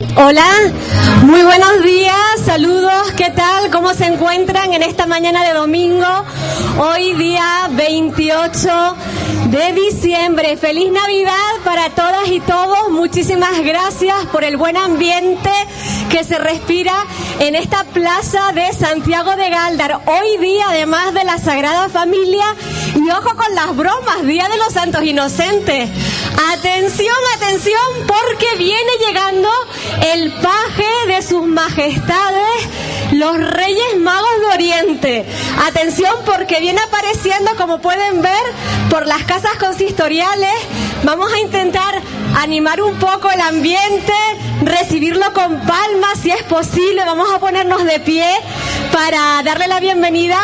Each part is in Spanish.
Hola, muy buenos días, saludos, ¿qué tal? ¿Cómo se encuentran en esta mañana de domingo? Hoy día 28 de diciembre. Feliz Navidad para todas y todos. Muchísimas gracias por el buen ambiente que se respira en esta plaza de Santiago de Galdar. Hoy día, además de la Sagrada Familia, y ojo con las bromas, Día de los Santos Inocentes. Atención, atención, porque viene llegando el paje de sus majestades, los Reyes Magos de Oriente. Atención, porque viene apareciendo, como pueden ver, por las casas consistoriales. Vamos a intentar animar un poco el ambiente, recibirlo con palmas si es posible. Vamos a ponernos de pie para darle la bienvenida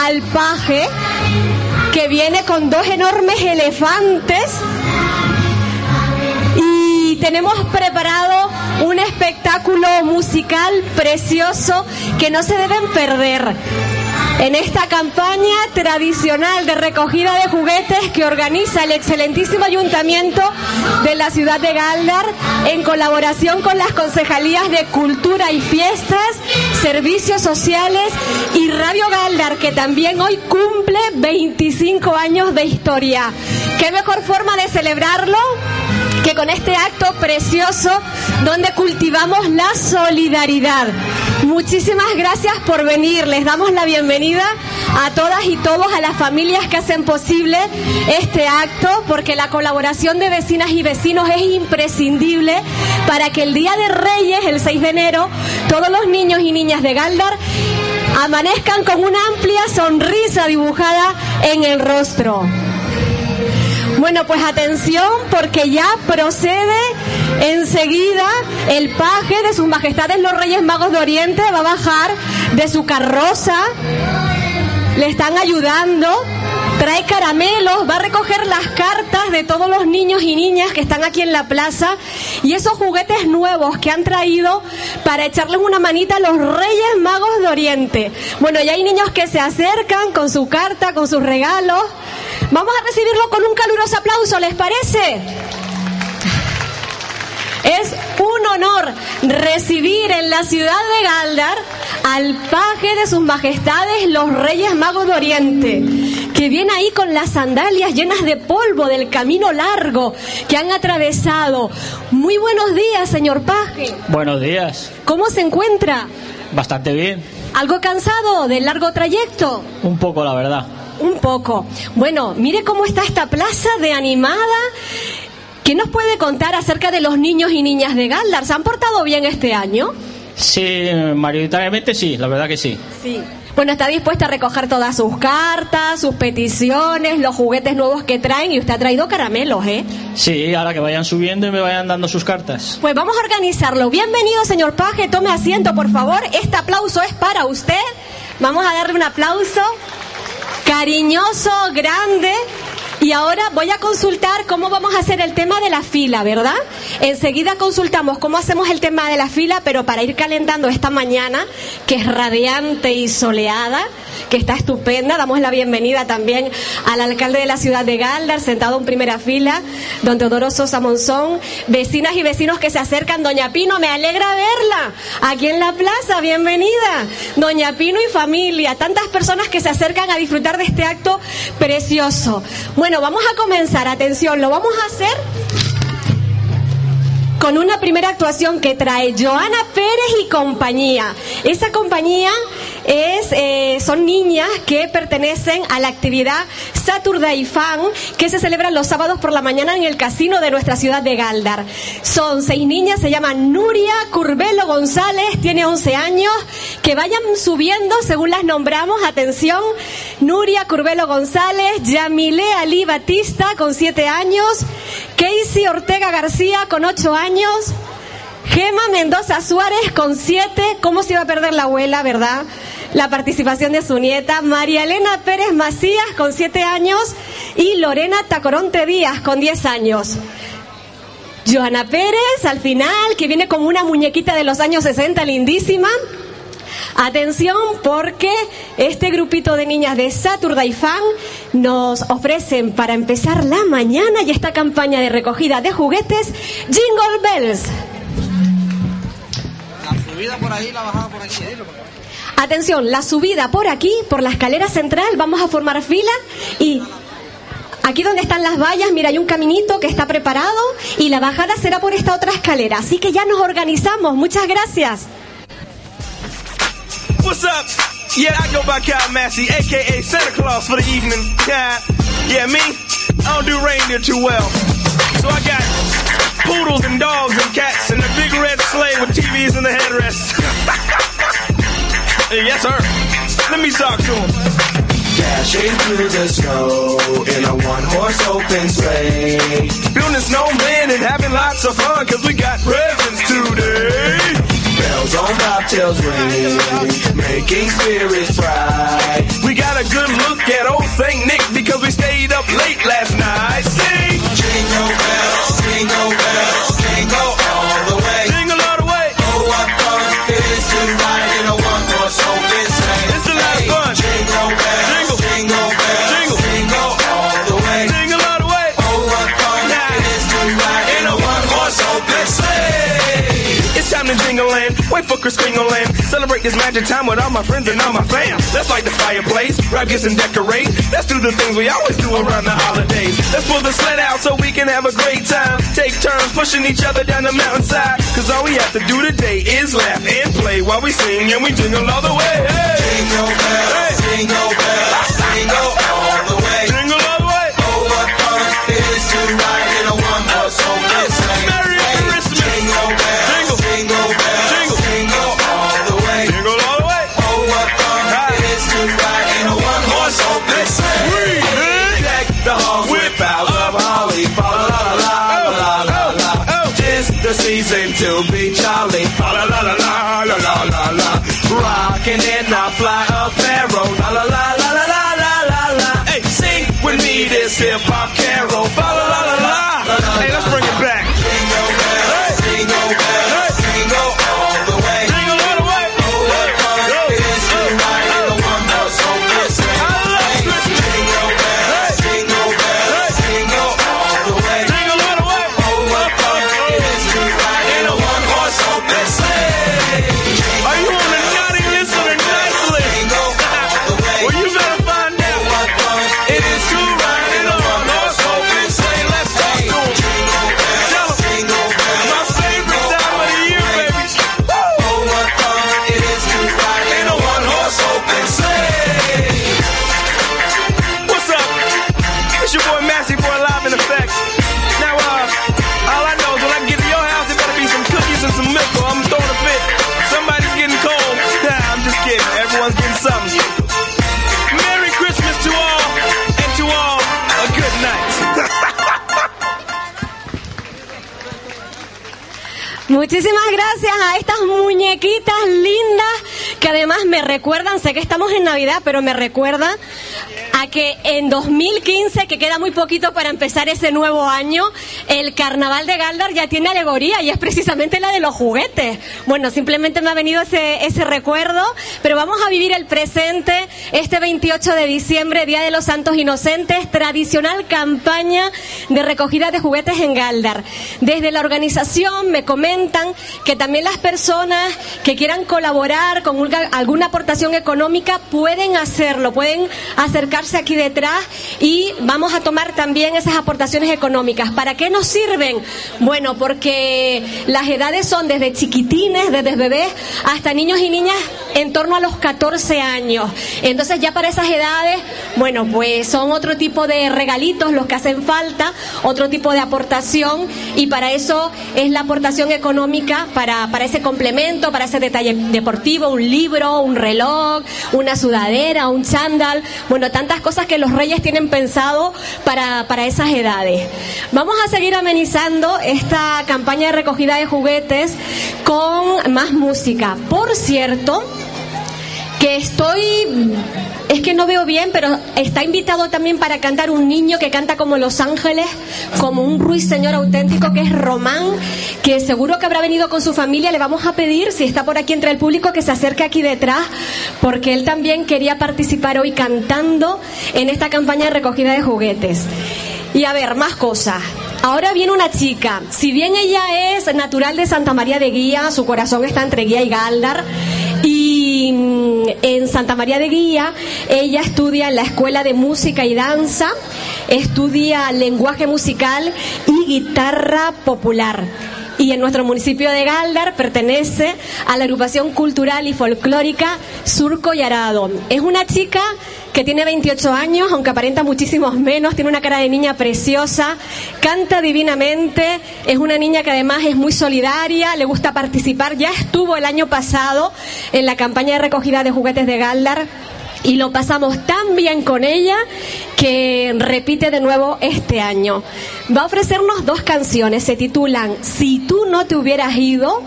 al paje que viene con dos enormes elefantes y tenemos preparado un espectáculo musical precioso que no se deben perder. En esta campaña tradicional de recogida de juguetes que organiza el excelentísimo ayuntamiento de la ciudad de Galdar en colaboración con las concejalías de Cultura y Fiestas, Servicios Sociales y Radio Galdar, que también hoy cumple 25 años de historia. ¿Qué mejor forma de celebrarlo? Que con este acto precioso donde cultivamos la solidaridad. Muchísimas gracias por venir. Les damos la bienvenida a todas y todos, a las familias que hacen posible este acto, porque la colaboración de vecinas y vecinos es imprescindible para que el Día de Reyes, el 6 de enero, todos los niños y niñas de Galdar amanezcan con una amplia sonrisa dibujada en el rostro. Bueno, pues atención porque ya procede enseguida el paje de sus majestades los Reyes Magos de Oriente, va a bajar de su carroza, le están ayudando, trae caramelos, va a recoger las cartas de todos los niños y niñas que están aquí en la plaza y esos juguetes nuevos que han traído para echarles una manita a los Reyes Magos de Oriente. Bueno, ya hay niños que se acercan con su carta, con sus regalos. Vamos a recibirlo con un caluroso aplauso, ¿les parece? Es un honor recibir en la ciudad de Galdar al paje de sus majestades los Reyes Magos de Oriente, que viene ahí con las sandalias llenas de polvo del camino largo que han atravesado. Muy buenos días, señor paje. Buenos días. ¿Cómo se encuentra? Bastante bien. ¿Algo cansado del largo trayecto? Un poco, la verdad. Un poco. Bueno, mire cómo está esta plaza de animada. ¿Qué nos puede contar acerca de los niños y niñas de Galdar? ¿Se han portado bien este año? Sí, mayoritariamente sí, la verdad que sí. Sí. Bueno, está dispuesta a recoger todas sus cartas, sus peticiones, los juguetes nuevos que traen y usted ha traído caramelos, ¿eh? Sí, ahora que vayan subiendo y me vayan dando sus cartas. Pues vamos a organizarlo. Bienvenido, señor Paje, tome asiento, por favor. Este aplauso es para usted. Vamos a darle un aplauso cariñoso, grande. Y ahora voy a consultar cómo vamos a hacer el tema de la fila, ¿verdad? Enseguida consultamos cómo hacemos el tema de la fila, pero para ir calentando esta mañana, que es radiante y soleada, que está estupenda, damos la bienvenida también al alcalde de la ciudad de Galdar, sentado en primera fila, don Teodoro Sosa Monzón, vecinas y vecinos que se acercan, doña Pino, me alegra verla, aquí en la plaza, bienvenida, doña Pino y familia, tantas personas que se acercan a disfrutar de este acto precioso. Bueno, vamos a comenzar, atención, lo vamos a hacer con una primera actuación que trae Joana Pérez y compañía. Esa compañía es, eh, son niñas que pertenecen a la actividad Saturday Fan que se celebra los sábados por la mañana en el casino de nuestra ciudad de Galdar. Son seis niñas, se llaman Nuria Curbelo González, tiene 11 años, que vayan subiendo según las nombramos. Atención, Nuria Curbelo González, Yamile Ali Batista con 7 años, Casey Ortega García con 8 años, Gema Mendoza Suárez con 7, ¿cómo se iba a perder la abuela, verdad? La participación de su nieta, María Elena Pérez Macías con 7 años y Lorena Tacoronte Díaz con 10 años. Joana Pérez, al final, que viene como una muñequita de los años 60, lindísima. Atención porque este grupito de niñas de Saturday Fan nos ofrecen para empezar la mañana y esta campaña de recogida de juguetes Jingle Bells. Subida por ahí, la bajada por aquí. Atención, la subida por aquí, por la escalera central, vamos a formar fila y aquí donde están las vallas, mira, hay un caminito que está preparado y la bajada será por esta otra escalera. Así que ya nos organizamos. Muchas gracias. What's up? Yeah, I go by Kyle Massey, aka Santa Claus for the evening. Yeah, yeah, me, I don't do reindeer too well. So I got poodles and dogs and cats and a big red sleigh with TVs in the headrest. yes, sir. Let me talk to him. Dashing through the snow in a one-horse open sleigh. Building snowman and having lots of fun cause we got presents today. Bells on bobtails ring, making spirits bright. We got a good look at old St. Nick because we stayed up late last wait for Chris Kringle land. Celebrate this magic time with all my friends and all my fam. Let's light the fireplace, grab gifts and decorate. Let's do the things we always do around the holidays. Let's pull the sled out so we can have a great time. Take turns pushing each other down the mountainside. Cause all we have to do today is laugh and play while we sing and we jingle all the way. Hey! Jingle bells, jingle bells, jingle all the season to be jolly, la la la la la la la la. Rockin' in a fly of pharaoh, la la la la la la la la. Hey. Sing with me this hip hop Muchísimas gracias a estas muñequitas lindas que además me recuerdan, sé que estamos en Navidad, pero me recuerda a que en 2015, que queda muy poquito para empezar ese nuevo año, el carnaval de Galdar ya tiene alegoría y es precisamente la de los juguetes. Bueno, simplemente me ha venido ese, ese recuerdo, pero vamos a vivir el presente este 28 de diciembre, Día de los Santos Inocentes, tradicional campaña de recogida de juguetes en Galdar. Desde la organización me comentan que también las personas que quieran colaborar con una- alguna aportación económica pueden hacerlo, pueden acercarse aquí detrás y vamos a tomar también esas aportaciones económicas. ¿Para qué nos sirven? Bueno, porque las edades son desde chiquitines, desde bebés, hasta niños y niñas en torno a los 14 años. Entonces ya para esas edades, bueno, pues son otro tipo de regalitos los que hacen falta, otro tipo de aportación y para eso es la aportación económica para, para ese complemento, para ese detalle deportivo, un libro, un reloj, una sudadera, un chándal, bueno, tantas cosas que los reyes tienen pensado para, para esas edades. Vamos a seguir amenizando esta campaña de recogida de juguetes con más música. Por cierto, que estoy es que no veo bien, pero está invitado también para cantar un niño que canta como Los Ángeles, como un ruiseñor auténtico que es Román, que seguro que habrá venido con su familia. Le vamos a pedir, si está por aquí entre el público, que se acerque aquí detrás, porque él también quería participar hoy cantando en esta campaña de recogida de juguetes. Y a ver, más cosas. Ahora viene una chica. Si bien ella es natural de Santa María de Guía, su corazón está entre Guía y Galdar. Y en Santa María de Guía, ella estudia en la Escuela de Música y Danza, estudia lenguaje musical y guitarra popular y en nuestro municipio de Galdar pertenece a la agrupación cultural y folclórica Surco y Arado. Es una chica que tiene 28 años, aunque aparenta muchísimos menos, tiene una cara de niña preciosa, canta divinamente, es una niña que además es muy solidaria, le gusta participar, ya estuvo el año pasado en la campaña de recogida de juguetes de Galdar y lo pasamos tan bien con ella que repite de nuevo este año. Va a ofrecernos dos canciones, se titulan Si tú no te hubieras ido,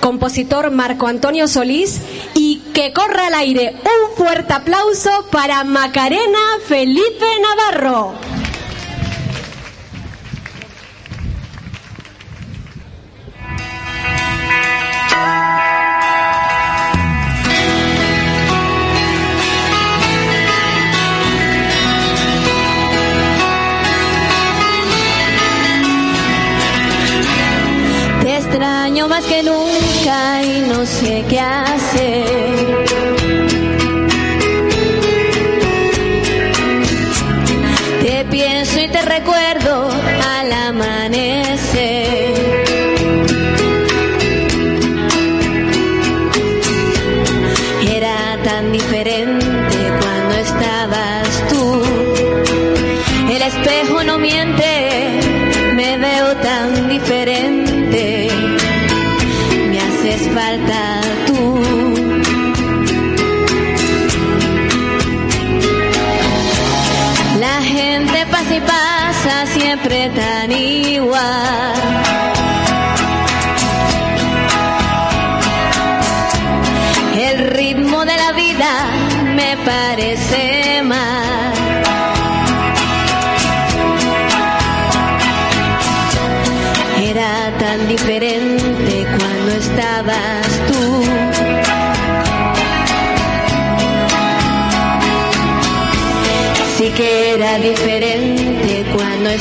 compositor Marco Antonio Solís, y que corra al aire un fuerte aplauso para Macarena Felipe Navarro. Extraño más que nunca y no sé qué hacer. Te pienso y te recuerdo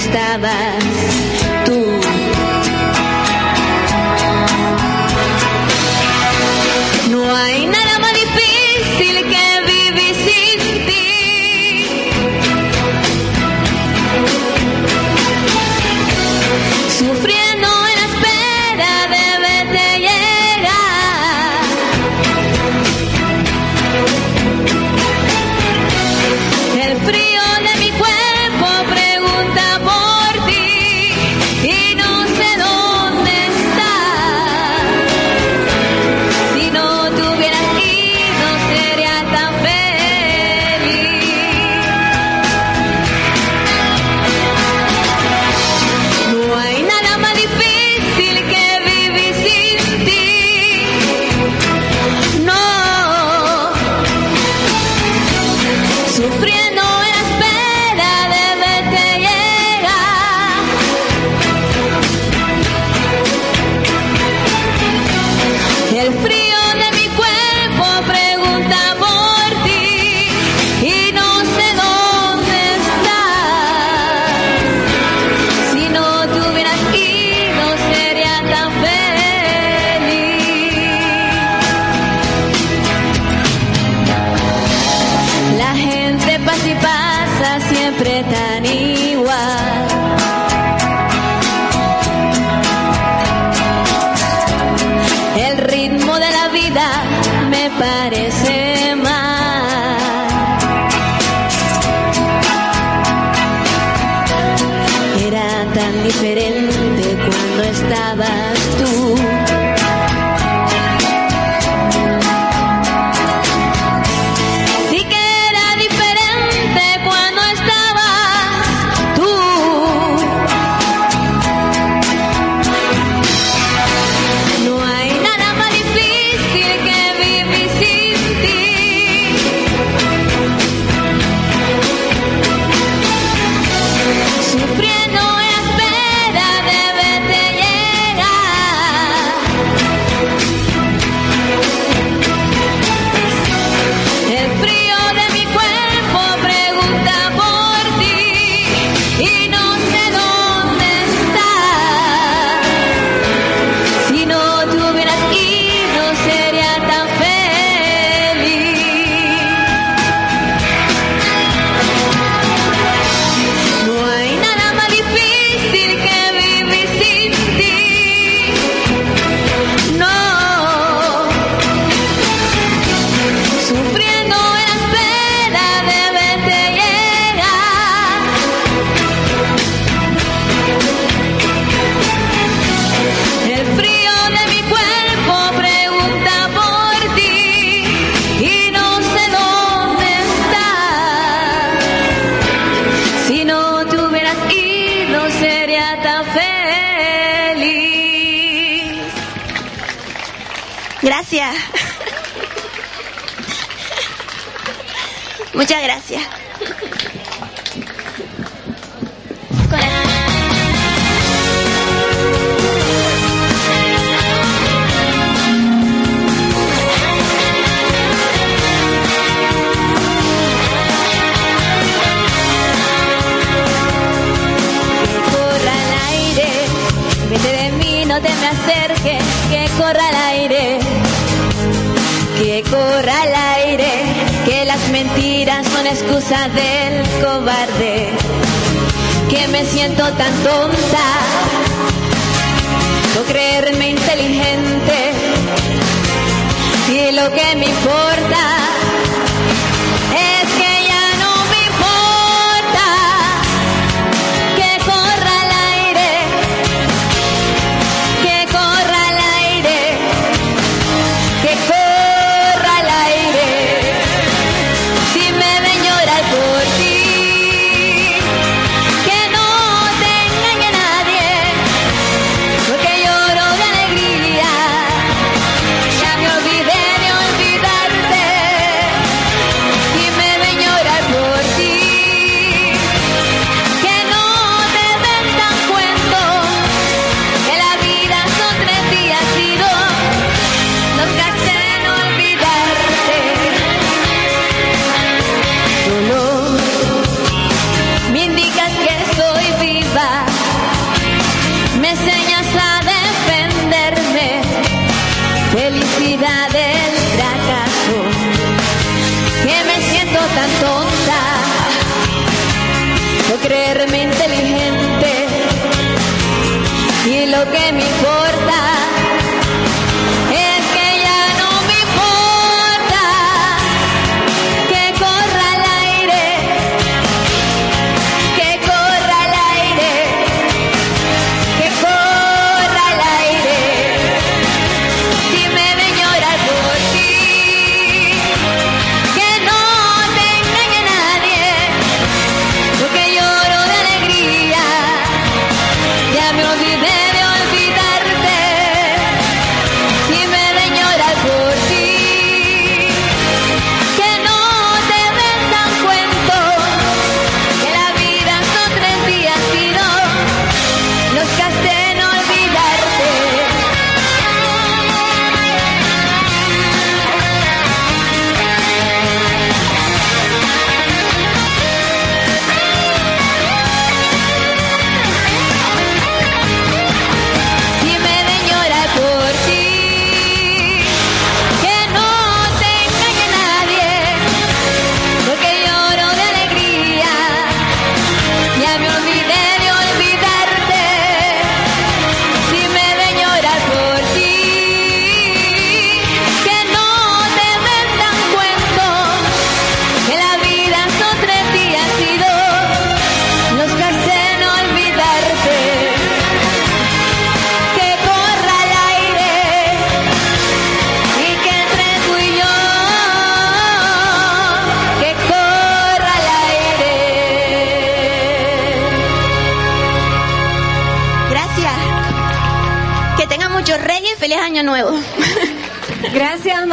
cuando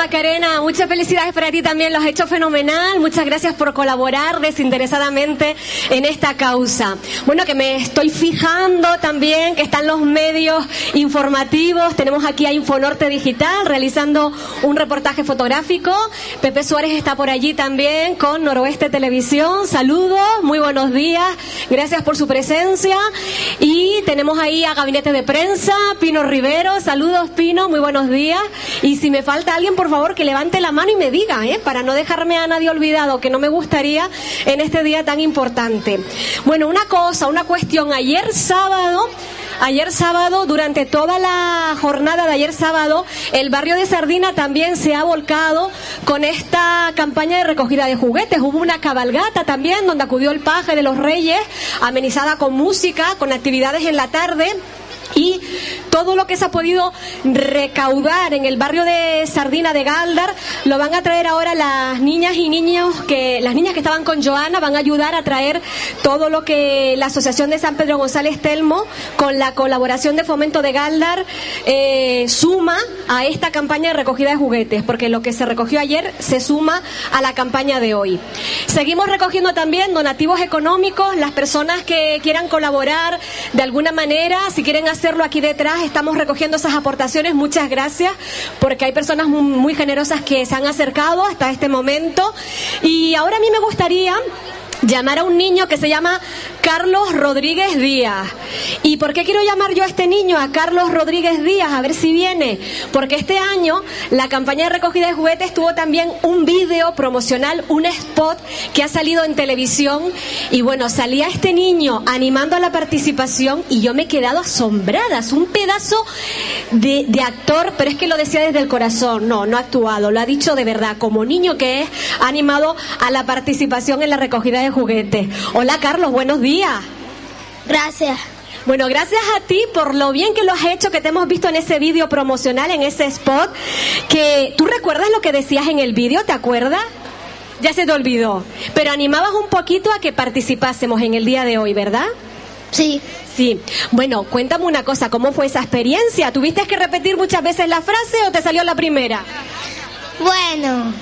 Macarena, muchas felicidades para ti también, lo has hecho fenomenal, muchas gracias por colaborar desinteresadamente en esta causa. Bueno, que me estoy fijando también que están los medios informativos, tenemos aquí a Infonorte Digital realizando un reportaje fotográfico, Pepe Suárez está por allí también con Noroeste Televisión, saludos, muy buenos días, gracias por su presencia. Y tenemos ahí a Gabinete de Prensa, Pino Rivero, saludos Pino, muy buenos días. Y si me falta alguien, por favor, que levante la mano y me diga, ¿eh? para no dejarme a nadie olvidado, que no me gustaría en este día tan importante. Bueno, una cosa, una cuestión. Ayer sábado, ayer sábado, durante toda la jornada de ayer sábado, el barrio de Sardina también se ha volcado con esta campaña de recogida de juguetes. Hubo una cabalgata también donde acudió el paje de los reyes, amenizada con música, con actividades en la tarde. Y todo lo que se ha podido recaudar en el barrio de Sardina de Galdar lo van a traer ahora las niñas y niños que las niñas que estaban con Joana van a ayudar a traer todo lo que la Asociación de San Pedro González Telmo con la colaboración de Fomento de Galdar eh, suma a esta campaña de recogida de juguetes porque lo que se recogió ayer se suma a la campaña de hoy. Seguimos recogiendo también donativos económicos, las personas que quieran colaborar de alguna manera, si quieren hacerlo aquí detrás, estamos recogiendo esas aportaciones. Muchas gracias, porque hay personas muy, generosas que se han acercado hasta este momento. Y ahora a mí me gustaría llamar a un niño que se llama Carlos Rodríguez Díaz. ¿Y por qué quiero llamar yo a este niño, a Carlos Rodríguez Díaz? A ver si viene. Porque este año la campaña de recogida de juguetes tuvo también un vídeo promocional, un spot que ha salido en televisión. Y bueno, salía este niño animando a la participación y yo me he quedado asombrada. Es un pedazo de, actor, pero es que lo decía desde el corazón. No, no ha actuado, lo ha dicho de verdad. Como niño que es, ha animado a la participación en la recogida de juguetes. Hola Carlos, buenos días. Gracias. Bueno, gracias a ti por lo bien que lo has hecho, que te hemos visto en ese vídeo promocional, en ese spot, que tú recuerdas lo que decías en el vídeo, ¿te acuerdas? Ya se te olvidó, pero animabas un poquito a que participásemos en el día de hoy, ¿verdad? Sí. Sí. Bueno, cuéntame una cosa, ¿cómo fue esa experiencia? ¿Tuviste que repetir muchas veces la frase o te salió la primera? Bueno.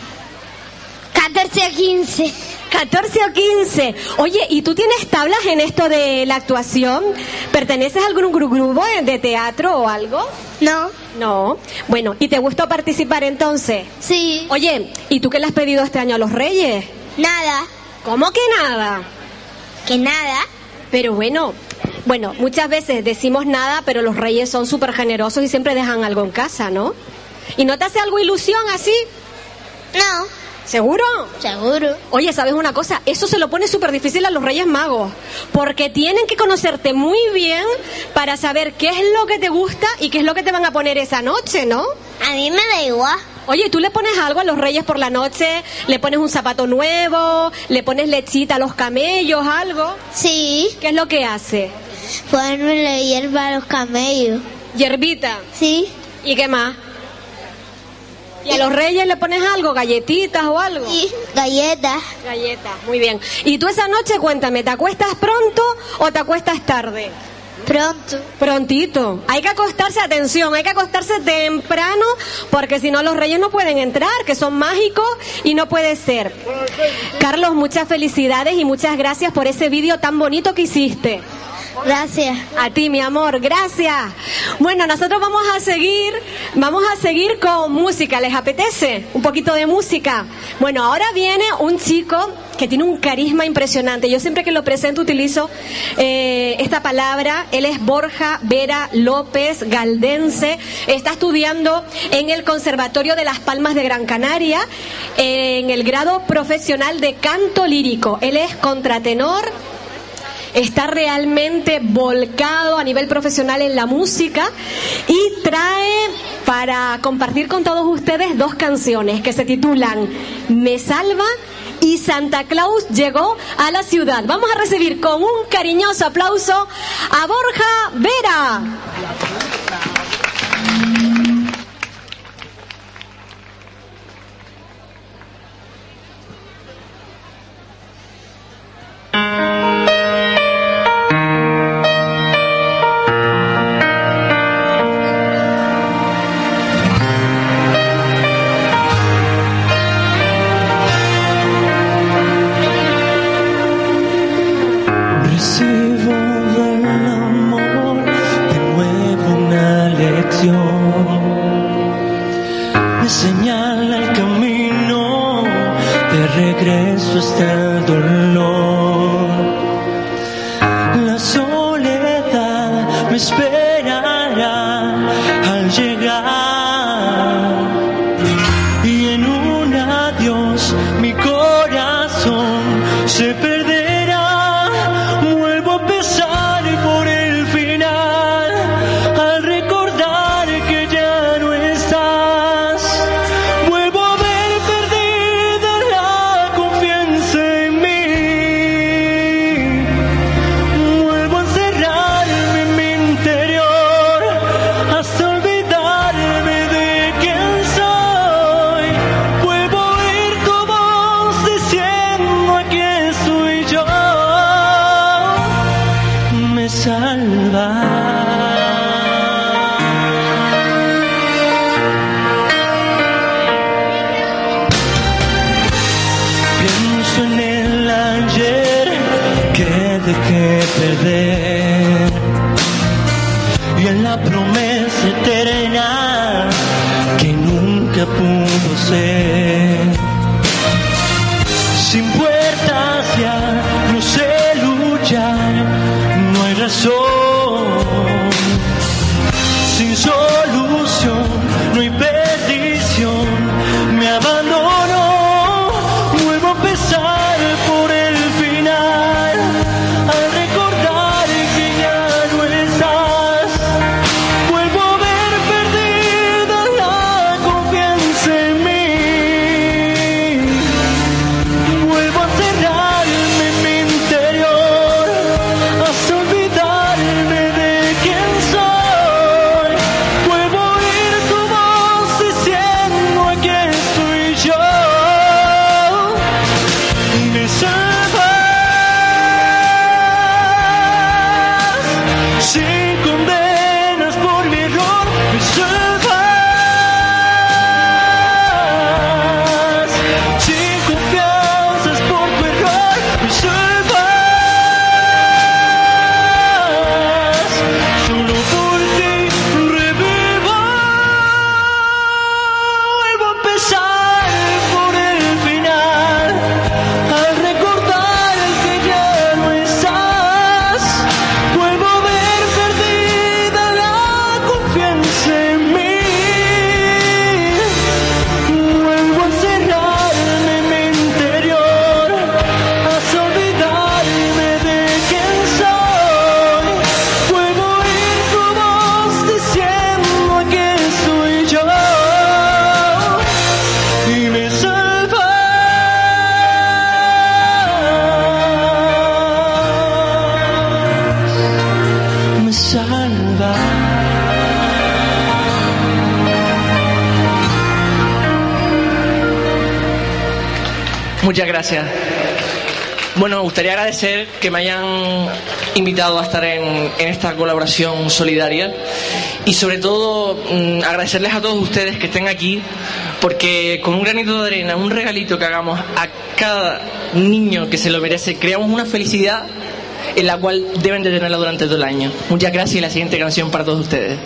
14 a 15. 14 o 15. Oye, ¿y tú tienes tablas en esto de la actuación? ¿Perteneces a algún gru- grupo de teatro o algo? No. No. Bueno, ¿y te gustó participar entonces? Sí. Oye, ¿y tú qué le has pedido este año a los reyes? Nada. ¿Cómo que nada? Que nada. Pero bueno, bueno, muchas veces decimos nada, pero los reyes son súper generosos y siempre dejan algo en casa, ¿no? ¿Y no te hace algo ilusión así? No. ¿Seguro? Seguro. Oye, ¿sabes una cosa? Eso se lo pone súper difícil a los Reyes Magos, porque tienen que conocerte muy bien para saber qué es lo que te gusta y qué es lo que te van a poner esa noche, ¿no? A mí me da igual. Oye, ¿tú le pones algo a los Reyes por la noche? ¿Le pones un zapato nuevo? ¿Le pones lechita a los camellos, algo? Sí. ¿Qué es lo que hace? Ponerle hierba a los camellos. Hierbita. Sí. ¿Y qué más? ¿Y a los Reyes le pones algo? ¿Galletitas o algo? Sí. Galletas. Galletas, muy bien. ¿Y tú esa noche, cuéntame, ¿te acuestas pronto o te acuestas tarde? Pronto. Prontito. Hay que acostarse, atención, hay que acostarse temprano porque si no los reyes no pueden entrar, que son mágicos y no puede ser. Carlos, muchas felicidades y muchas gracias por ese vídeo tan bonito que hiciste. Gracias. A ti, mi amor, gracias. Bueno, nosotros vamos a seguir, vamos a seguir con música. ¿Les apetece? Un poquito de música. Bueno, ahora viene un chico que tiene un carisma impresionante. Yo siempre que lo presento utilizo eh, esta palabra. Él es Borja Vera López Galdense. Está estudiando en el Conservatorio de Las Palmas de Gran Canaria en el grado profesional de canto lírico. Él es contratenor está realmente volcado a nivel profesional en la música y trae para compartir con todos ustedes dos canciones que se titulan Me Salva y Santa Claus llegó a la ciudad. Vamos a recibir con un cariñoso aplauso a Borja Vera. Recibo del amor de nuevo una lección. Me señala el camino de regreso hasta el agradecer que me hayan invitado a estar en, en esta colaboración solidaria y sobre todo mmm, agradecerles a todos ustedes que estén aquí porque con un granito de arena, un regalito que hagamos a cada niño que se lo merece, creamos una felicidad en la cual deben de tenerla durante todo el año. Muchas gracias y la siguiente canción para todos ustedes.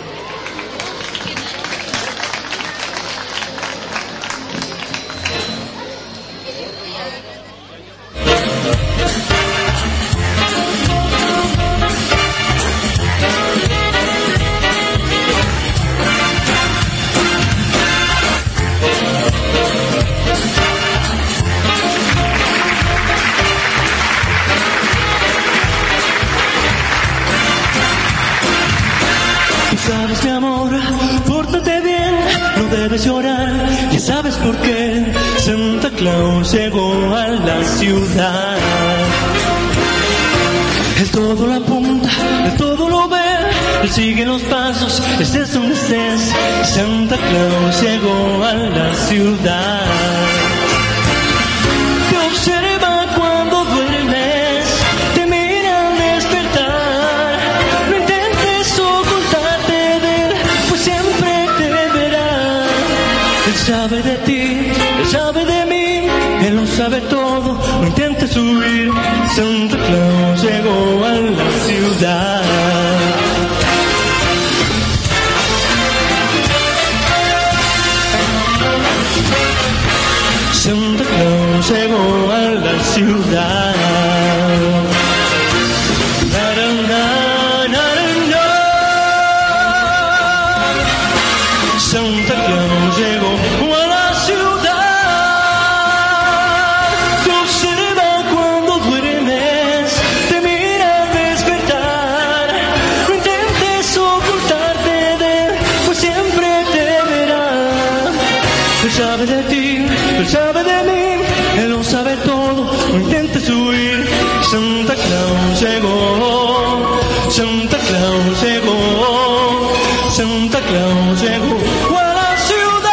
sabe de mí, él lo sabe todo, no intentes huir. Santa Claus llegó, Santa Claus llegó, Santa Claus llegó. ¡A la ciudad!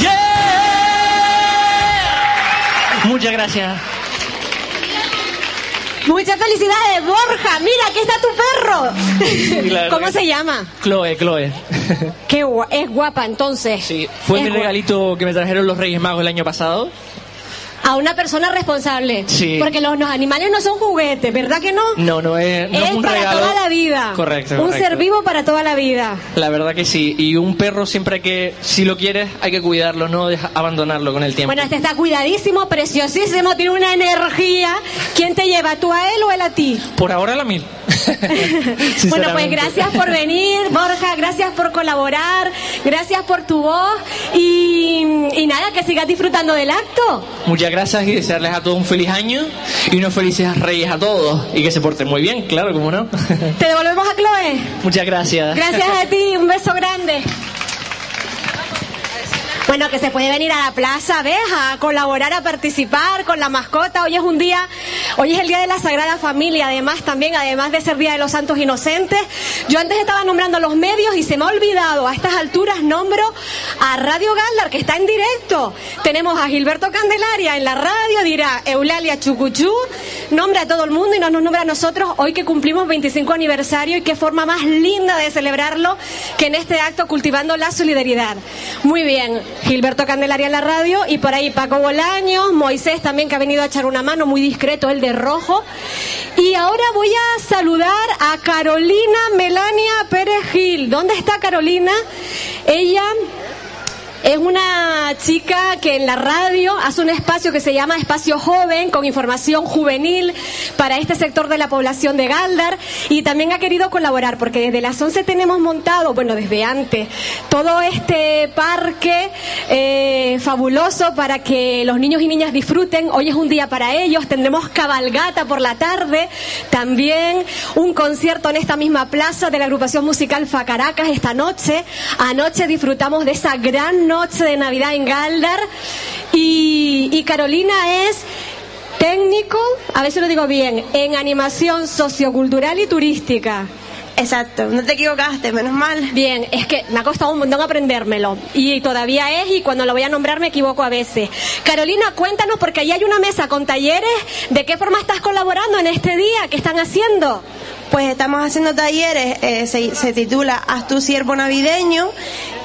¡Yeah! Muchas gracias. Muchas felicidades, Borja. Mira, aquí está tu perro. ¿Cómo se llama? Chloe, Chloe. Qué es guapa entonces. Sí, fue mi regalito que me trajeron los Reyes Magos el año pasado. A una persona responsable. Sí. Porque los, animales no son juguetes, ¿verdad que no? No, no es, es, para toda la vida. Correcto. Un ser vivo para toda la vida. La verdad que sí. Y un perro siempre que, si lo quieres, hay que cuidarlo, no abandonarlo con el tiempo. Bueno, este está cuidadísimo, preciosísimo, tiene una energía. ¿Quién te lleva, tú a él o él a ti? Por ahora la mil. Bueno, pues gracias por venir, Borja, gracias por colaborar, gracias por tu voz y, y nada, que sigas disfrutando del acto. Muchas gracias y desearles a todos un feliz año y unos felices reyes a todos. Y que se porten muy bien, claro, como no. Te devolvemos a Chloe. Muchas gracias. Gracias a ti, un beso grande. Bueno, que se puede venir a la plaza, ¿ves? A colaborar, a participar con la mascota. Hoy es un día, hoy es el día de la Sagrada Familia, además también, además de ser Día de los Santos Inocentes. Yo antes estaba nombrando los medios y se me ha olvidado, a estas alturas nombro a Radio Galdar, que está en directo. Tenemos a Gilberto Candelaria en la radio, dirá Eulalia Chucuchú, nombra a todo el mundo y no nos nombra a nosotros hoy que cumplimos 25 aniversario y qué forma más linda de celebrarlo que en este acto cultivando la solidaridad. Muy bien, Gilberto Candelaria en la radio y por ahí Paco Bolaños, Moisés también que ha venido a echar una mano, muy discreto, el de rojo. Y ahora voy a saludar a Carolina Melania Pérez Gil. ¿Dónde está Carolina? Ella es una chica que en la radio hace un espacio que se llama Espacio Joven, con información juvenil para este sector de la población de Galdar y también ha querido colaborar porque desde las 11 tenemos montado, bueno, desde antes, todo este parque eh, fabuloso para que los niños y niñas disfruten. Hoy es un día para ellos, tendremos cabalgata por la tarde, también un concierto en esta misma plaza de la agrupación musical Facaracas esta noche. Anoche disfrutamos de esa gran noche de Navidad en Galdar y, y Carolina es técnico, a ver si lo digo bien, en animación sociocultural y turística. Exacto, no te equivocaste, menos mal. Bien, es que me ha costado un montón aprendérmelo y todavía es y cuando lo voy a nombrar me equivoco a veces. Carolina, cuéntanos porque ahí hay una mesa con talleres, ¿de qué forma estás colaborando en este día? ¿Qué están haciendo? Pues estamos haciendo talleres, eh, se, titula Haz tu siervo navideño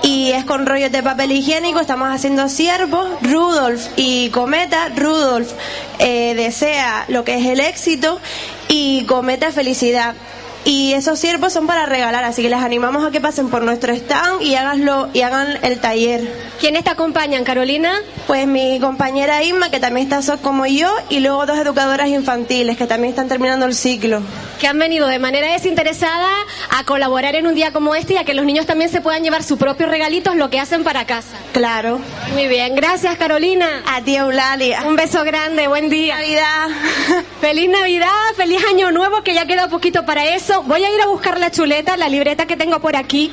y es con rollos de papel higiénico, estamos haciendo siervos, Rudolf y Cometa, Rudolf eh, desea lo que es el éxito y Cometa felicidad. Y esos siervos son para regalar, así que les animamos a que pasen por nuestro stand y háganlo y hagan el taller. ¿Quiénes te acompañan, Carolina? Pues mi compañera Isma, que también está como yo, y luego dos educadoras infantiles que también están terminando el ciclo. Que han venido de manera desinteresada a colaborar en un día como este y a que los niños también se puedan llevar sus propios regalitos, lo que hacen para casa. Claro. Muy bien, gracias Carolina. A ti, Eulalia. Un beso grande, buen día. Navidad. Feliz Navidad, feliz Año Nuevo, que ya queda poquito para eso. Voy a ir a buscar la chuleta, la libreta que tengo por aquí,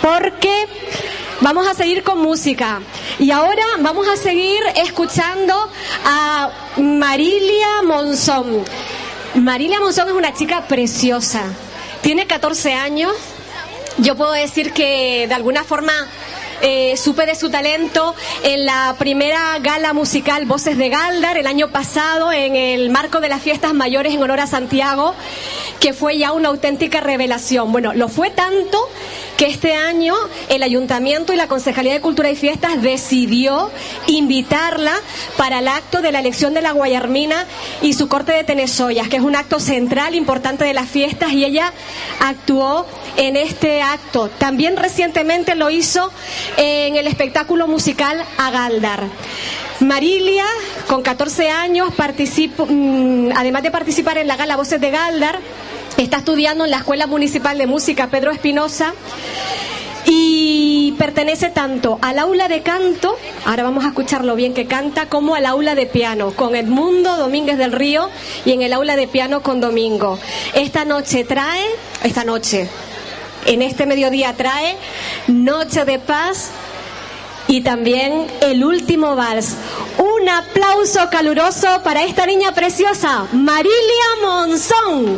porque vamos a seguir con música. Y ahora vamos a seguir escuchando a Marilia Monzón. Marilia Monzón es una chica preciosa. Tiene 14 años. Yo puedo decir que de alguna forma eh, supe de su talento en la primera gala musical Voces de Galdar el año pasado en el marco de las fiestas mayores en honor a Santiago, que fue ya una auténtica revelación. Bueno, lo fue tanto que este año el Ayuntamiento y la Concejalía de Cultura y Fiestas decidió invitarla para el acto de la elección de la Guayarmina y su corte de Tenesoyas, que es un acto central importante de las fiestas y ella actuó en este acto. También recientemente lo hizo en el espectáculo musical Agaldar. Marilia, con 14 años, participo- mm, además de participar en la gala Voces de Galdar, está estudiando en la Escuela Municipal de Música Pedro Espinosa y pertenece tanto al aula de canto, ahora vamos a escucharlo bien que canta, como al aula de piano, con Edmundo Domínguez del Río y en el aula de piano con Domingo. Esta noche trae, esta noche, en este mediodía trae Noche de Paz y también el último vals. Un aplauso caluroso para esta niña preciosa, Marilia Monzón.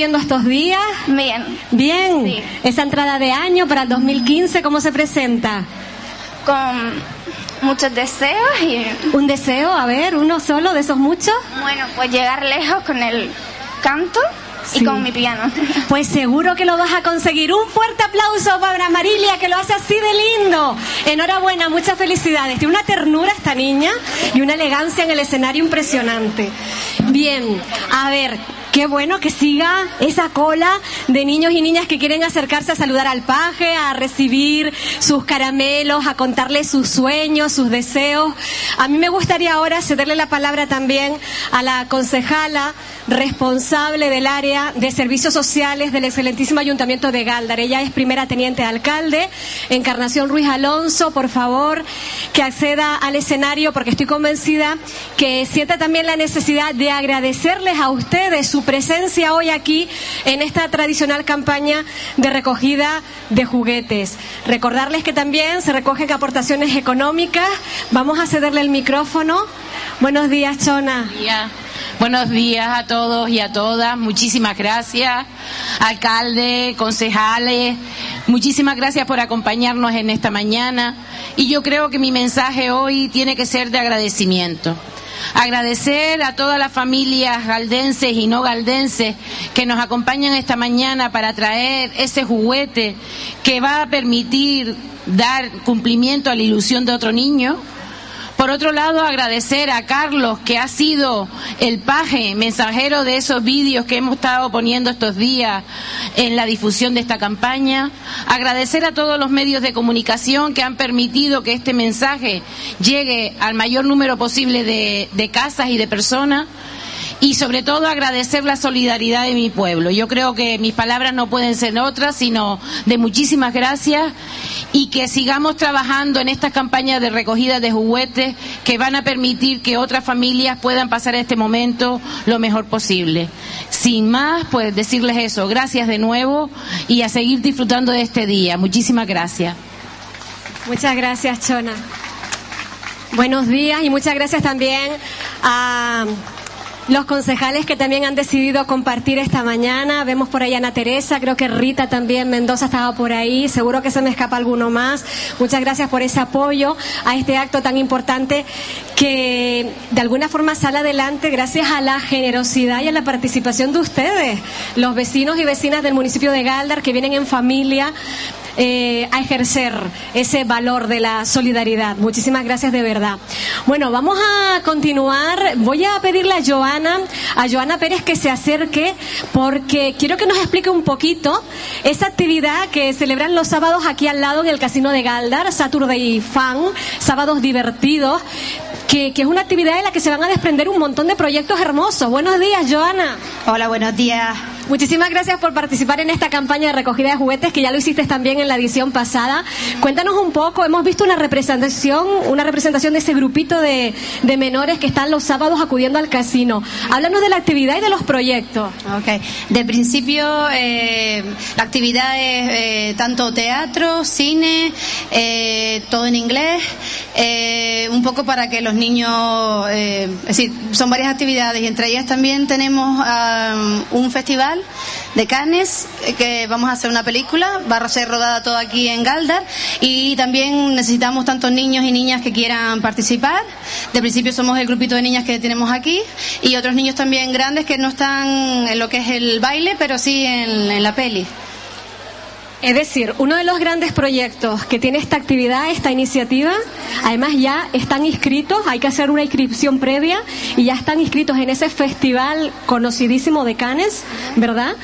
Viviendo estos días? Bien. Bien. Sí. Esa entrada de año para el 2015, ¿cómo se presenta? Con muchos deseos y, ¿Un deseo? A ver, uno solo de esos muchos. bueno, pues llegar lejos con el canto Sí. y con mi piano. Pues seguro que lo vas a conseguir. Un fuerte aplauso para Marilia, que lo hace así de lindo. Enhorabuena, muchas felicidades. Tiene una ternura esta niña y una elegancia en el escenario impresionante. Bien, a ver, qué bueno que siga esa cola de niños y niñas que quieren acercarse a saludar al paje, a recibir sus caramelos, a contarle sus sueños, sus deseos. A mí me gustaría ahora cederle la palabra también a la concejala responsable del área de servicios sociales del excelentísimo Ayuntamiento de Galdar. Ella es primera teniente de alcalde, Encarnación Ruiz Alonso, por favor, que acceda al escenario porque estoy convencida que sienta también la necesidad de agradecerles a ustedes su presencia hoy aquí en esta tradicional campaña de recogida de juguetes. Recordarles que también se recogen aportaciones económicas. Vamos a cederle el micrófono. Buenos días, Chona. días. Buenos días a todos y a todas. Muchísimas gracias, alcalde, concejales. Muchísimas gracias por acompañarnos en esta mañana. Y yo creo que mi mensaje hoy tiene que ser de agradecimiento. Agradecer a todas las familias galdenses y no galdenses que nos acompañan esta mañana para traer ese juguete que va a permitir dar cumplimiento a la ilusión de otro niño. Por otro lado, agradecer a Carlos, que ha sido el paje, mensajero de esos vídeos que hemos estado poniendo estos días en la difusión de esta campaña. Agradecer a todos los medios de comunicación que han permitido que este mensaje llegue al mayor número posible de, de casas y de personas y sobre todo agradecer la solidaridad de mi pueblo. Yo creo que mis palabras no pueden ser otras, sino de muchísimas gracias y que sigamos trabajando en estas campañas de recogida de juguetes que van a permitir que otras familias puedan pasar este momento lo mejor posible. Sin más, pues decirles eso, gracias de nuevo y a seguir disfrutando de este día. Muchísimas gracias. Muchas gracias, Chona. Buenos días y muchas gracias también a los concejales que también han decidido compartir esta mañana. Vemos por ahí a Ana Teresa, creo que Rita también, Mendoza estaba por ahí, seguro que se me escapa alguno más. Muchas gracias por ese apoyo a este acto tan importante que de alguna forma sale adelante gracias a la generosidad y a la participación de ustedes, los vecinos y vecinas del municipio de Galdar que vienen en familia eh, a ejercer ese valor de la solidaridad. Muchísimas gracias de verdad. Bueno, vamos a continuar. Voy a pedirle a Joana, a Joana Pérez que se acerque porque quiero que nos explique un poquito esa actividad que celebran los sábados aquí al lado en el Casino de Galdar, Saturday Fun, sábados divertidos. Que, que es una actividad en la que se van a desprender un montón de proyectos hermosos. Buenos días, Joana. Hola, buenos días. Muchísimas gracias por participar en esta campaña de recogida de juguetes que ya lo hiciste también en la edición pasada. Cuéntanos un poco, hemos visto una representación, una representación de ese grupito de, de menores que están los sábados acudiendo al casino. Háblanos de la actividad y de los proyectos. Ok. De principio, eh, la actividad es eh, tanto teatro, cine, eh, todo en inglés, eh, un poco para que los niños, eh, es decir, son varias actividades y entre ellas también tenemos ah, un festival de Cannes eh, que vamos a hacer una película, va a ser rodada todo aquí en Galdar y también necesitamos tantos niños y niñas que quieran participar. De principio somos el grupito de niñas que tenemos aquí y otros niños también grandes que no están en lo que es el baile, pero sí en, en la peli. Es decir, uno de los grandes proyectos que tiene esta actividad, esta iniciativa, además ya están inscritos, hay que hacer una inscripción previa y ya están inscritos en ese festival conocidísimo de Cannes, ¿verdad?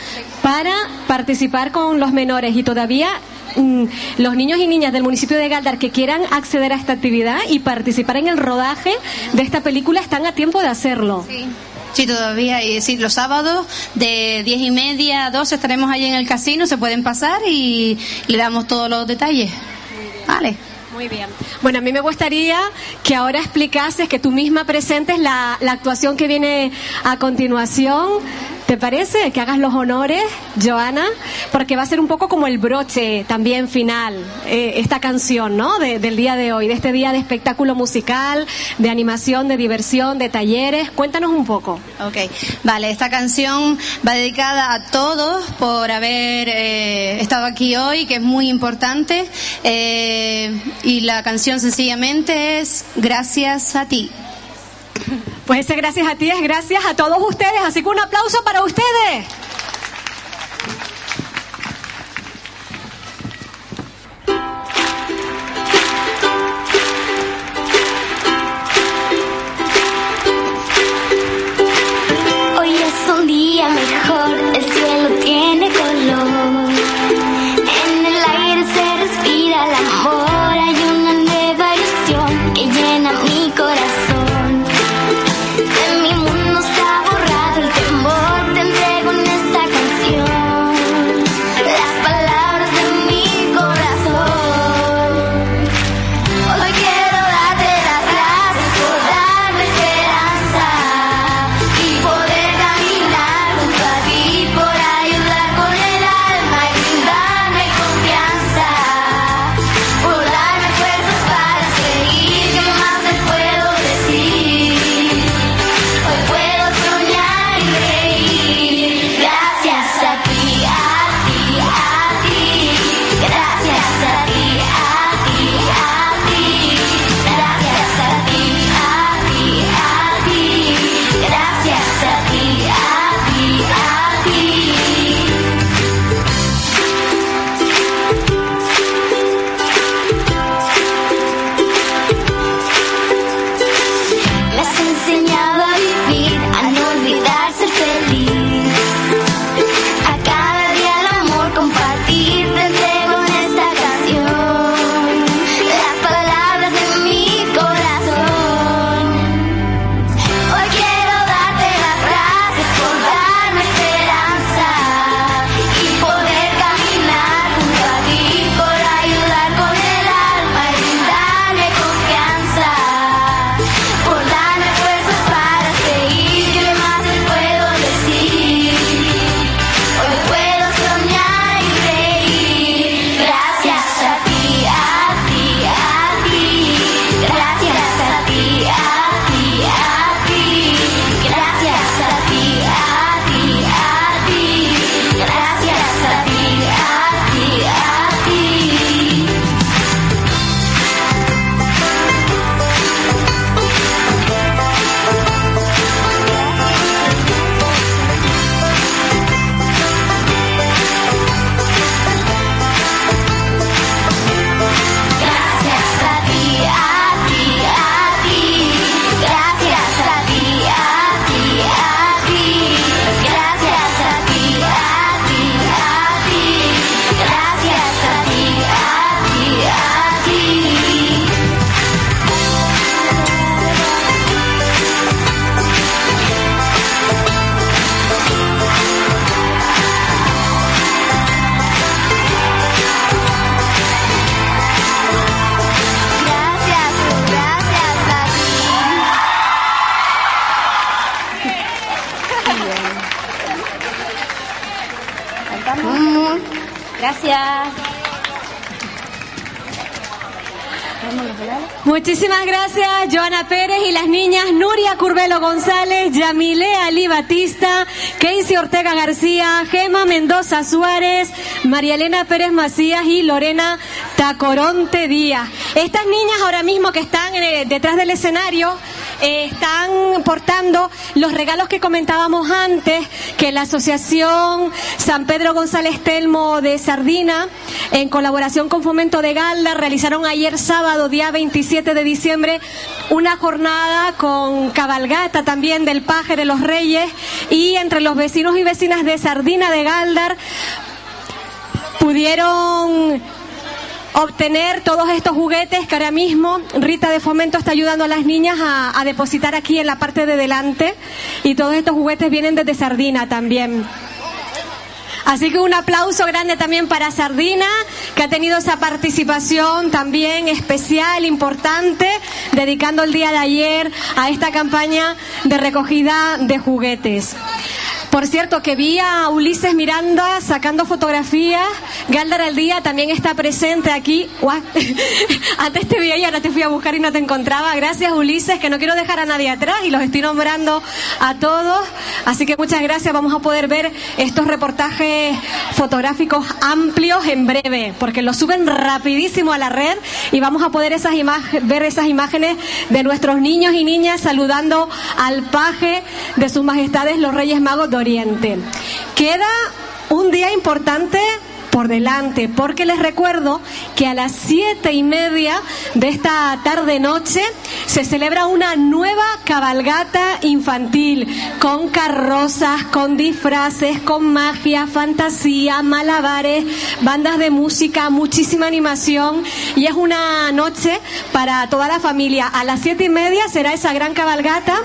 Para participar con los menores y todavía mm, los niños y niñas del municipio de Galdar que quieran acceder a esta actividad y participar en el rodaje de esta película están a tiempo de hacerlo. Sí, todavía. Y sí, los sábados de diez y media a 12 estaremos ahí en el casino, se pueden pasar y le damos todos los detalles. Vale. Muy bien. Bueno, a mí me gustaría que ahora explicases, que tú misma presentes la, la actuación que viene a continuación. ¿Te parece que hagas los honores, Joana? Porque va a ser un poco como el broche también final, eh, esta canción, ¿no? De- del día de hoy, de este día de espectáculo musical, de animación, de diversión, de talleres. Cuéntanos un poco. Ok, vale, esta canción va dedicada a todos por haber eh, estado aquí hoy, que es muy importante. eh, y la canción sencillamente es Gracias a ti. Pues ese gracias a ti es gracias a todos ustedes, así que un aplauso para ustedes. Hoy es un día mejor, Muchísimas gracias, Joana Pérez y las niñas Nuria Curbelo González, Yamile Ali Batista, Casey Ortega García, Gema Mendoza Suárez, María Elena Pérez Macías y Lorena Tacoronte Díaz. Estas niñas ahora mismo que están eh, detrás del escenario eh, están portando los regalos que comentábamos antes, que la Asociación San Pedro González Telmo de Sardina, en colaboración con Fomento de Galda, realizaron ayer sábado, día 27 de diciembre, una jornada con cabalgata también del Paje de los Reyes y entre los vecinos y vecinas de Sardina de Galdar pudieron obtener todos estos juguetes que ahora mismo Rita de Fomento está ayudando a las niñas a, depositar aquí en la parte de delante y todos estos juguetes vienen desde Sardina también. Así que un aplauso grande también para Sardina, que ha tenido esa participación también especial, importante, dedicando el día de ayer a esta campaña de recogida de juguetes. Por cierto, que vi a Ulises Miranda sacando fotografías. Galdar al día también está presente aquí. Antes te veía y ahora te fui a buscar y no te encontraba. Gracias, Ulises, que no quiero dejar a nadie atrás y los estoy nombrando a todos. Así que muchas gracias. Vamos a poder ver estos reportajes fotográficos amplios en breve, porque los suben rapidísimo a la red y vamos a poder esas ver esas imágenes de nuestros niños y niñas saludando al paje de sus majestades los Reyes Magos de Queda un día importante por delante, porque les recuerdo que a las siete y media de esta tarde noche se celebra una nueva cabalgata infantil con carrozas, con disfraces, con magia, fantasía, malabares, bandas de música, muchísima animación y es una noche para toda la familia. A las siete y media será esa gran cabalgata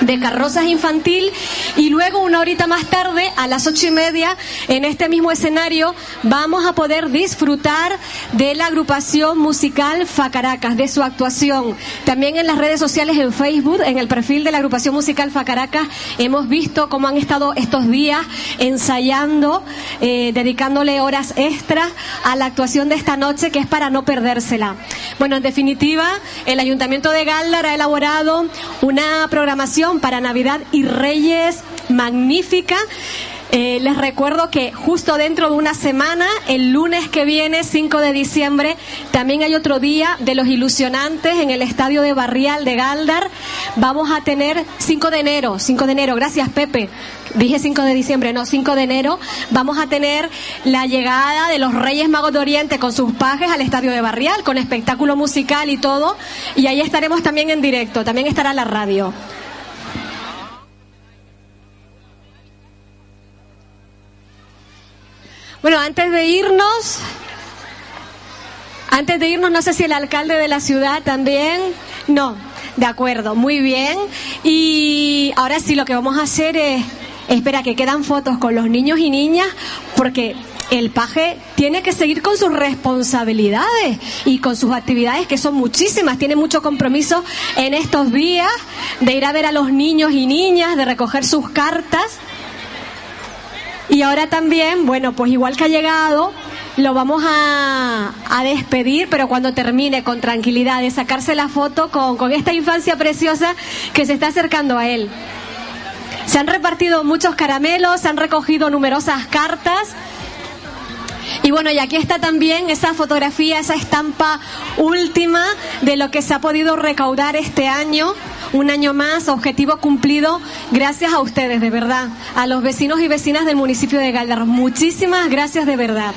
de carrozas infantil y luego una horita más tarde a las ocho y media en este mismo escenario vamos a poder disfrutar de la agrupación musical Facaracas de su actuación. También en las redes sociales en Facebook en el perfil de la agrupación musical Facaracas hemos visto cómo han estado estos días ensayando eh, dedicándole horas extras a la actuación de esta noche que es para no perdérsela. Bueno en definitiva el ayuntamiento de Galdar ha elaborado una programación para Navidad y Reyes magnífica. Eh, les recuerdo que justo dentro de una semana, el lunes que viene, 5 de diciembre, también hay otro día de los ilusionantes en el estadio de Barrial de Galdar. Vamos a tener 5 de enero, 5 de enero, gracias Pepe. Dije 5 de diciembre, no, 5 de enero. Vamos a tener la llegada de los Reyes Magos de Oriente con sus pajes al estadio de Barrial, con espectáculo musical y todo. Y ahí estaremos también en directo, también estará la radio. Bueno, antes de irnos, antes de irnos, no sé si el alcalde de la ciudad también. No, de acuerdo, muy bien. Y ahora sí, lo que vamos a hacer es, espera, que quedan fotos con los niños y niñas, porque el paje tiene que seguir con sus responsabilidades y con sus actividades, que son muchísimas. Tiene mucho compromiso en estos días de ir a ver a los niños y niñas, de recoger sus cartas. Y ahora también, bueno, pues igual que ha llegado, lo vamos a, a despedir, pero cuando termine con tranquilidad, de sacarse la foto con, con esta infancia preciosa que se está acercando a él. Se han repartido muchos caramelos, se han recogido numerosas cartas. Y bueno, y aquí está también esa fotografía, esa estampa última de lo que se ha podido recaudar este año. Un año más, objetivo cumplido, gracias a ustedes, de verdad, a los vecinos y vecinas del municipio de Galdar. Muchísimas gracias de verdad.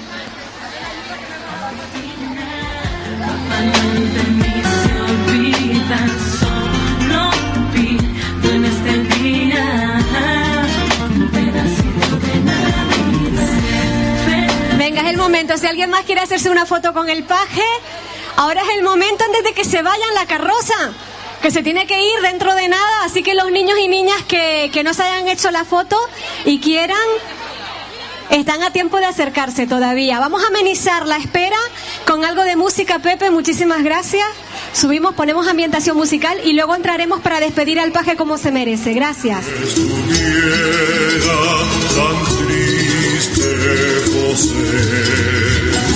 Momento. Si alguien más quiere hacerse una foto con el paje, ahora es el momento antes de que se vayan la carroza. Que se tiene que ir dentro de nada, así que los niños y niñas que, que no se hayan hecho la foto y quieran, están a tiempo de acercarse todavía. Vamos a amenizar la espera con algo de música, Pepe, muchísimas gracias. Subimos, ponemos ambientación musical y luego entraremos para despedir al paje como se merece. Gracias. José.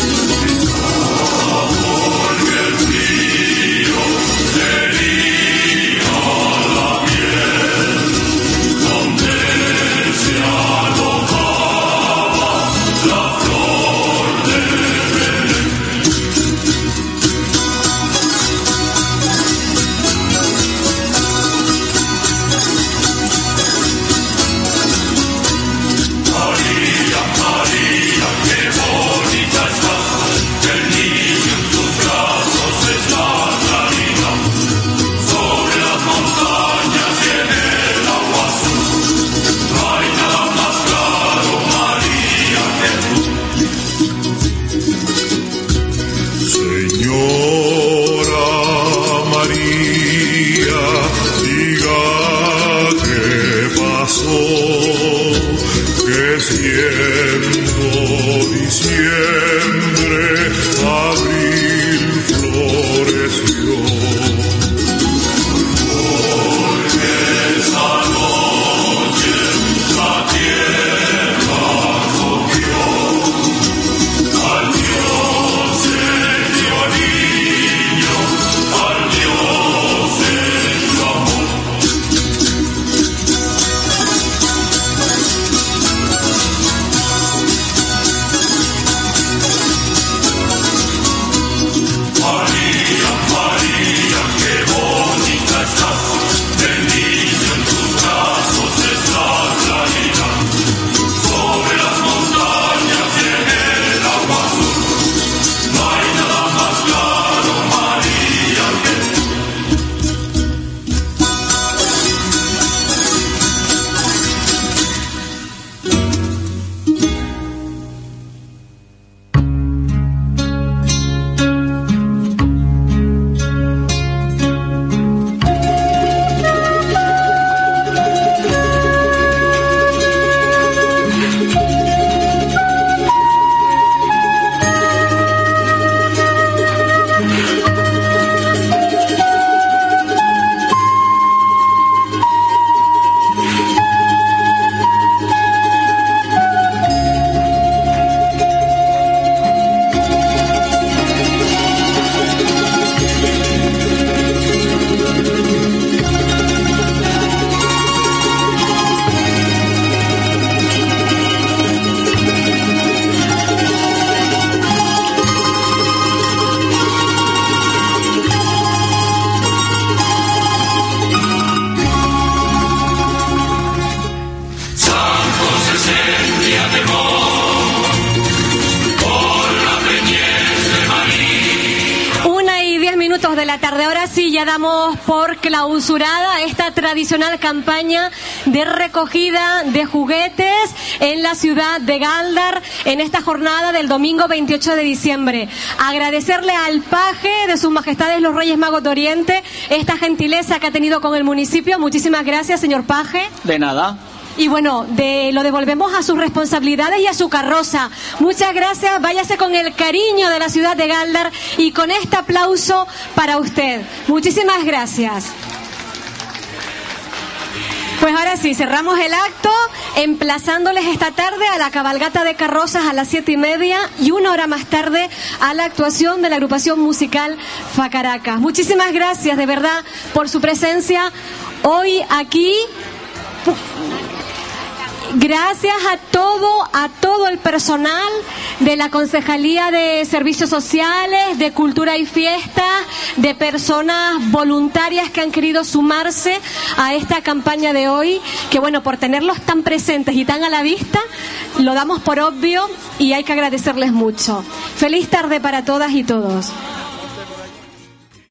Por clausurada esta tradicional campaña de recogida de juguetes en la ciudad de Galdar en esta jornada del domingo 28 de diciembre. Agradecerle al paje de sus majestades los Reyes Magos de Oriente esta gentileza que ha tenido con el municipio. Muchísimas gracias, señor paje. De nada. Y bueno, de, lo devolvemos a sus responsabilidades y a su carroza. Muchas gracias, váyase con el cariño de la ciudad de Galdar y con este aplauso para usted. Muchísimas gracias. Pues ahora sí, cerramos el acto emplazándoles esta tarde a la cabalgata de carrozas a las siete y media y una hora más tarde a la actuación de la agrupación musical Facaracas. Muchísimas gracias de verdad por su presencia hoy aquí. Gracias a todo, a todo el personal de la Concejalía de Servicios Sociales, de Cultura y Fiesta, de personas voluntarias que han querido sumarse a esta campaña de hoy, que bueno, por tenerlos tan presentes y tan a la vista, lo damos por obvio y hay que agradecerles mucho. Feliz tarde para todas y todos.